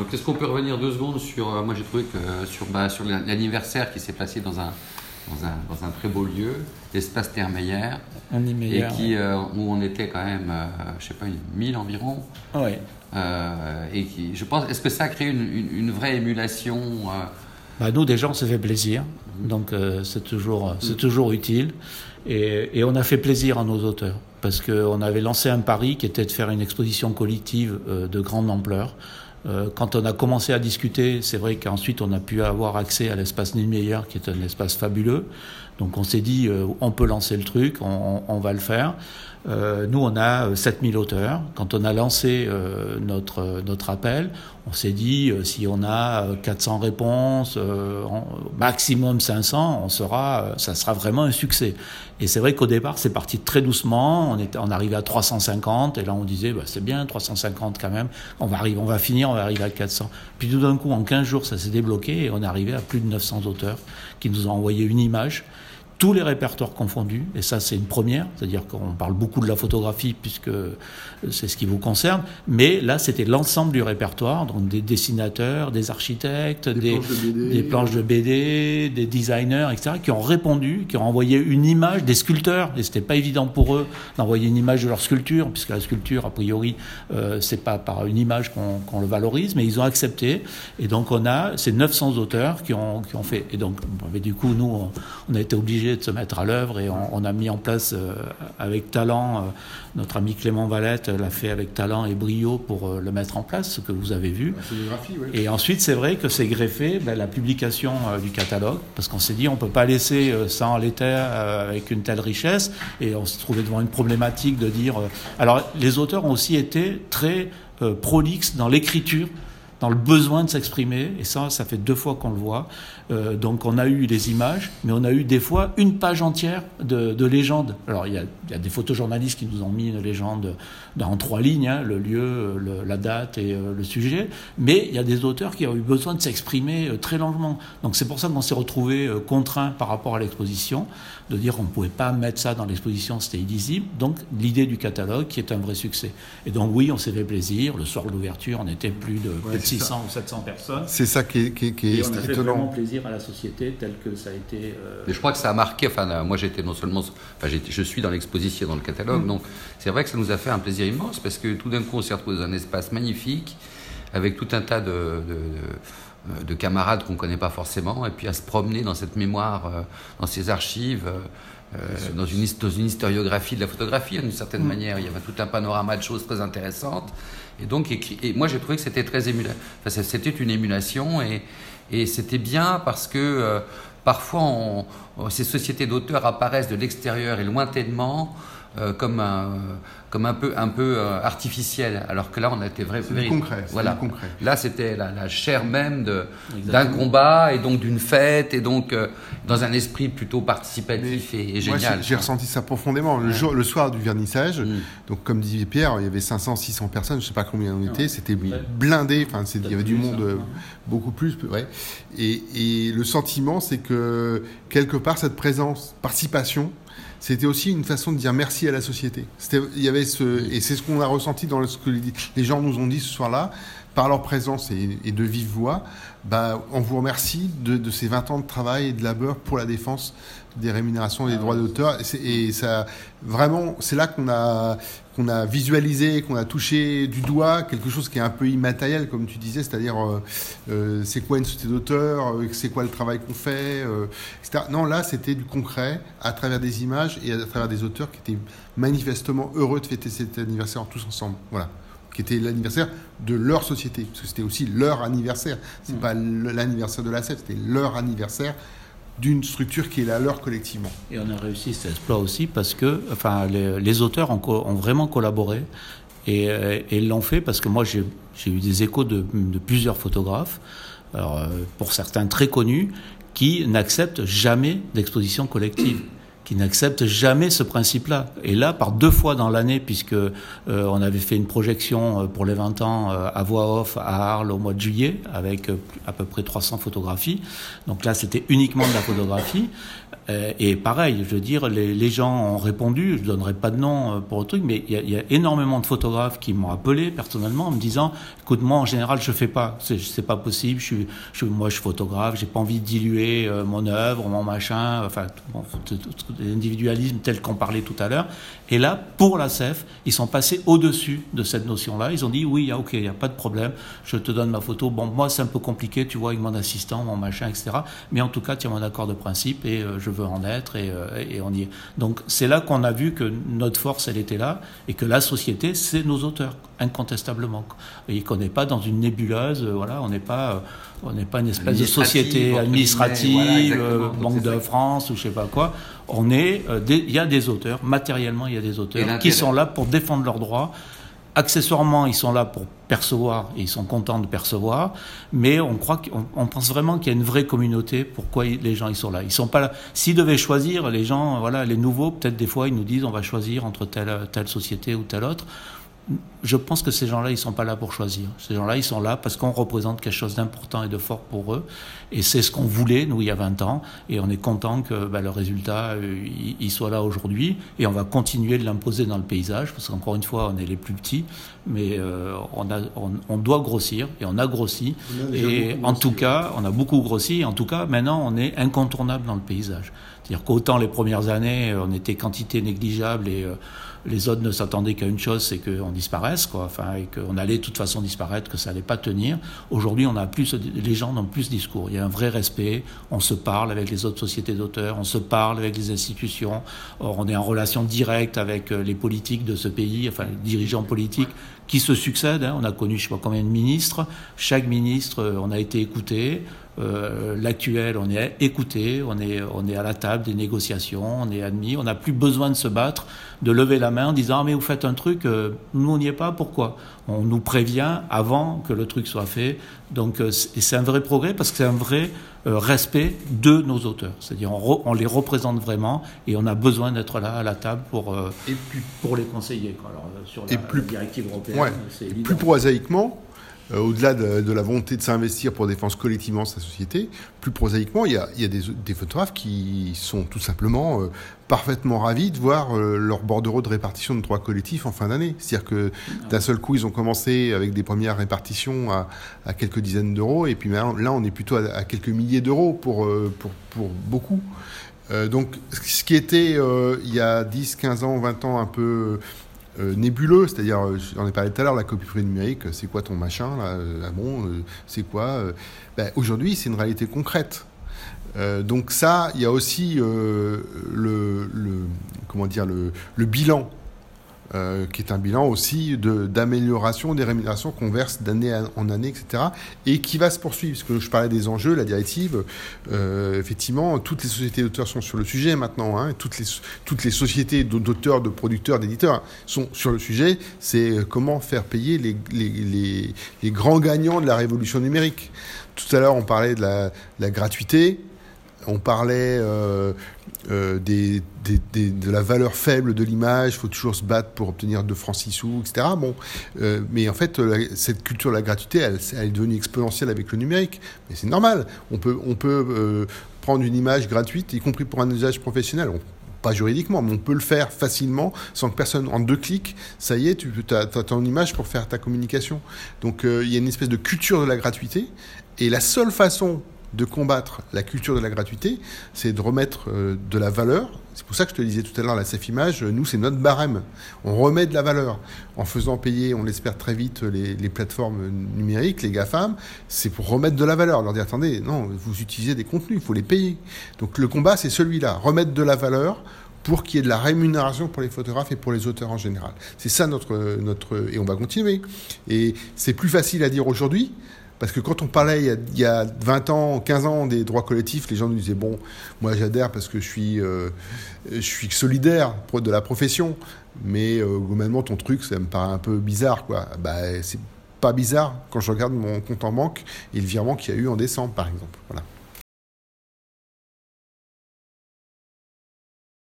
Donc est-ce qu'on peut revenir deux secondes sur, euh, moi j'ai trouvé que euh, sur, bah, sur l'anniversaire qui s'est passé dans un, dans un, dans un, très beau lieu, l'espace Termeyer, et qui, euh, où on était quand même, je sais pas, une mille environ. Oui. et qui, je pense, est-ce que ça a créé une, une, vraie émulation bah, Nous, déjà, on se fait plaisir, mhm. donc c'est toujours, c'est toujours utile, et, et on a fait plaisir à nos auteurs parce qu'on avait lancé un pari qui était de faire une exposition collective de grande ampleur. Euh, quand on a commencé à discuter, c'est vrai qu'ensuite on a pu avoir accès à l'espace Niemeyer, qui est un espace fabuleux. Donc on s'est dit, euh, on peut lancer le truc, on, on va le faire. Euh, nous, on a 7000 auteurs. Quand on a lancé notre, notre appel, on s'est dit, si on a 400 réponses, maximum 500, on sera, ça sera vraiment un succès. Et c'est vrai qu'au départ, c'est parti très doucement. On, était, on arrivait à 350, et là on disait, bah, c'est bien, 350 quand même. On va, arriver, on va finir, on va arriver à 400. Puis tout d'un coup, en 15 jours, ça s'est débloqué, et on est arrivé à plus de 900 auteurs qui nous ont envoyé une image tous les répertoires confondus, et ça c'est une première, c'est-à-dire qu'on parle beaucoup de la photographie puisque c'est ce qui vous concerne, mais là c'était l'ensemble du répertoire, donc des dessinateurs, des architectes, des, des, planches, de BD, des designers, etc., qui ont répondu, qui ont envoyé une image, des sculpteurs, et c'était pas évident pour eux d'envoyer une image de leur sculpture, puisque la sculpture, a priori, euh, c'est pas par une image qu'on le valorise, mais ils ont accepté, et donc on a ces 900 auteurs qui ont, qui ont fait, et donc du coup nous on, on a été obligés de se mettre à l'œuvre et on, a mis en place euh, avec talent, euh, notre ami Clément Valette l'a fait avec talent et brio pour euh, le mettre en place, ce que vous avez vu. Et ensuite, c'est vrai que c'est greffé ben, la publication du catalogue, parce qu'on s'est dit on ne peut pas laisser ça en l'état avec une telle richesse, et on s'est trouvé devant une problématique de dire... alors, les auteurs ont aussi été très prolixes dans l'écriture dans le besoin de s'exprimer, et ça, ça fait deux fois qu'on le voit. Euh, donc on a eu les images, mais on a eu des fois une page entière de, de légendes. Alors il y, a, il y, a, des photojournalistes qui nous ont mis une légende en trois lignes, hein, le lieu, le, la date et euh, le sujet, mais il y a des auteurs qui ont eu besoin de s'exprimer euh, très longuement. Donc c'est pour ça qu'on s'est retrouvé euh, contraint par rapport à l'exposition, de dire qu'on ne pouvait pas mettre ça dans l'exposition, c'était illisible. Donc l'idée du catalogue qui est un vrai succès. Et donc oui, on s'est fait plaisir. Le soir de l'ouverture, on était plus de, ouais, de 600 ou 700 personnes. C'est ça qui est, qui, qui est et on a fait vraiment plaisir à la société tel que ça a été. Euh... Mais je crois que ça a marqué. Enfin, moi j'étais non seulement, enfin, je suis dans l'exposition, dans le catalogue, mmh. donc c'est vrai que ça nous a fait un plaisir immense parce que tout d'un coup, on s'est retrouvé dans un espace magnifique avec tout un tas de, de, de camarades qu'on ne connaît pas forcément, et puis à se promener dans cette mémoire, euh, dans ces archives, euh, dans, une, dans une historiographie de la photographie, d'une certaine mmh. manière. Il y avait tout un panorama de choses très intéressantes. Et donc, et, et moi, j'ai trouvé que c'était très émula... enfin, c'était une émulation, et, et c'était bien parce que euh, parfois, on, ces sociétés d'auteurs apparaissent de l'extérieur et lointainement euh, comme un, comme un peu, un peu euh, artificiel, alors que là on a été vrai, vrai concret. Voilà. concret. Là c'était la, la, chair même d'un combat et donc d'une fête et donc euh, dans un esprit plutôt participatif et, et, génial. J'ai ressenti ça profondément. Le, ouais. jour, le soir du vernissage, mm. donc comme disait Pierre, il y avait 500, 600 personnes, je sais pas combien on était, c'était blindé. Enfin, il y avait du monde euh, beaucoup plus. Ouais. Et, et le sentiment, c'est que quelque part cette présence, participation c'était aussi une façon de dire merci à la société. Il y avait ce, et c'est ce qu'on a ressenti dans ce que les gens nous ont dit ce soir-là, par leur présence et, de vive voix. Bah, on vous remercie de, de, ces 20 ans de travail et de labeur pour la défense des rémunérations et des droits d'auteur. Et, et, ça, vraiment, c'est là qu'on a, qu'on a visualisé, qu'on a touché du doigt quelque chose qui est un peu immatériel, comme tu disais, c'est-à-dire euh, euh, c'est quoi une société d'auteur, euh, c'est quoi le travail qu'on fait, euh, etc. Non, là, c'était du concret à travers des images et à travers des auteurs qui étaient manifestement heureux de fêter cet anniversaire tous ensemble. Voilà qui était l'anniversaire de leur société, parce que c'était aussi leur anniversaire. C'est mmh. pas l'anniversaire de la CEF, c'était leur anniversaire d'une structure qui est la leur collectivement. Et on a réussi cet exploit aussi parce que enfin, les, auteurs ont, vraiment collaboré et, et l'ont fait parce que moi j'ai eu des échos de, plusieurs photographes, alors, pour certains très connus, qui n'acceptent jamais d'exposition collective qui n'acceptent jamais ce principe-là. Et là, par deux fois dans l'année, puisque euh, on avait fait une projection euh, pour les 20 ans euh, à voix off à Arles au mois de juillet, avec à peu près 300 photographies. Donc là, c'était uniquement de la photographie. Et pareil, je veux dire, les, gens ont répondu, je donnerai pas de nom pour le truc, mais il y, a énormément de photographes qui m'ont appelé personnellement en me disant, écoute, moi en général je fais pas, c'est pas possible, moi je suis photographe, j'ai pas envie de diluer mon œuvre, mon machin, enfin l'individualisme tel qu'on parlait tout à l'heure. Et là, pour la CEF, ils sont passés au-dessus de cette notion-là. Ils ont dit, oui, ok, il y a pas de problème, je te donne ma photo. Bon, moi c'est un peu compliqué, tu vois, avec mon assistant, mon machin, etc. Mais en tout cas, as mon accord de principe et je veux en être et, euh, et on y est. Donc c'est là qu'on a vu que notre force, elle était là et que la société, c'est nos auteurs, incontestablement. Et qu'on n'est pas dans une nébuleuse, euh, voilà, on n'est pas, euh, on n'est pas une espèce de société administrative, Banque de France ou je sais pas quoi. On est, il y a des auteurs, matériellement, il y a des auteurs qui sont là pour défendre leurs droits Accessoirement, ils sont là pour percevoir et ils sont contents de percevoir, mais on croit qu'on pense vraiment qu'il y a une vraie communauté. Pourquoi les gens ils sont là Ils sont pas là. S'ils devaient choisir, les gens, voilà, les nouveaux, peut-être des fois ils nous disent on va choisir entre telle telle société ou telle autre je pense que ces gens-là, ils sont pas là pour choisir. Ces gens-là, ils sont là parce qu'on représente quelque chose d'important et de fort pour eux. Et c'est ce qu'on voulait, nous, il y a 20 ans. Et on est content que bah, le résultat, euh, il soit là aujourd'hui. Et on va continuer de l'imposer dans le paysage, parce qu'encore une fois, on est les plus petits. Mais euh, on, a, on, doit grossir, et on a grossi. et en tout cas, on a beaucoup grossi. Et en tout cas, maintenant, on est incontournable dans le paysage. C'est-à-dire qu'autant les premières années, on était quantité négligeable et... Euh, les autres ne s'attendaient qu'à une chose, c'est qu'on disparaisse, quoi. Enfin, et qu'on allait de toute façon disparaître, que ça allait pas tenir. Aujourd'hui, on a plus, les gens n'ont plus de discours. Il y a un vrai respect. On se parle avec les autres sociétés d'auteurs, on se parle avec les institutions. Or, on est en relation directe avec euh, les politiques de ce pays, enfin, les dirigeants politiques qui se succèdent. Hein. On a connu, je sais pas combien de ministres. Chaque ministre, euh, on a été écouté. Euh, l'actuel, on est écouté, on est, on est à la table des négociations, on est admis, on n'a plus besoin de se battre, de lever la main en disant ah, mais vous faites un truc, euh, nous on n'y est pas, pourquoi? On nous prévient avant que le truc soit fait. Donc euh, c'est un vrai progrès parce que c'est un vrai respect de nos auteurs. C'est-à-dire on, on, les représente vraiment et on a besoin d'être là à la table pour, et pour les conseiller. Alors, sur la, plus, directive européenne, c'est Plus prosaïquement, au-delà de, la volonté de s'investir pour défendre collectivement sa société, plus prosaïquement, il y a, des, photographes qui sont tout simplement euh, parfaitement ravis de voir euh, leur bordereau de répartition de droits collectifs en fin d'année. C'est-à-dire que d'un seul coup, ils ont commencé avec des premières répartitions à, quelques dizaines d'euros, et puis là, on est plutôt à, quelques milliers d'euros pour, beaucoup. donc, ce qui était il y a 10, 15 ans, 20 ans un peu euh, nébuleux, c'est-à-dire, euh, j'en ai parlé tout à l'heure, la copie privée numérique, c'est quoi ton machin là, euh, ah bon, c'est quoi ben, Aujourd'hui, c'est une réalité concrète. donc ça, il y a aussi le, comment dire, le bilan euh, qui est un bilan aussi d'amélioration des rémunérations qu'on verse d'année en année, etc. Et qui va se poursuivre. Parce que je parlais des enjeux, la directive, euh, effectivement, toutes les sociétés d'auteurs sont sur le sujet maintenant. Hein, toutes, les, toutes les sociétés d'auteurs, de producteurs, d'éditeurs sont sur le sujet. C'est comment faire payer les, les, les, les, grands gagnants de la révolution numérique. Tout à l'heure, on parlait de la, la gratuité. On parlait euh, euh, de la valeur faible de l'image, il faut toujours se battre pour obtenir 2 francs 6 sous, etc. Bon, euh, mais en fait, cette culture de la gratuité, elle, est devenue exponentielle avec le numérique. Mais c'est normal. On peut, prendre une image gratuite, y compris pour un usage professionnel. pas juridiquement, mais on peut le faire facilement sans que personne, en deux clics, ça y est, tu as ton image pour faire ta communication. Donc il y a une espèce de culture de la gratuité. Et la seule façon de combattre la culture de la gratuité, c'est de remettre euh, de la valeur. C'est pour ça que je te disais tout à l'heure, la CEF Image, nous, c'est notre barème. On remet de la valeur en faisant payer, on l'espère très vite, les, plateformes numériques, les GAFAM. C'est pour remettre de la valeur. Leur dire, attendez, non, vous utilisez des contenus, il faut les payer. Donc le combat, c'est celui-là. Remettre de la valeur pour qu'il y ait de la rémunération pour les photographes et pour les auteurs en général. C'est ça notre, notre... Et on va continuer. Et c'est plus facile à dire aujourd'hui, parce que quand on parlait il y, a, 20 ans, 15 ans des droits collectifs, les gens nous disaient bon, moi j'adhère parce que je suis, euh, je suis solidaire de la profession, mais euh, globalement ton truc, ça me paraît un peu bizarre, quoi. Bah, c'est pas bizarre quand je regarde mon compte en banque et le virement qu'il y a eu en décembre, par exemple.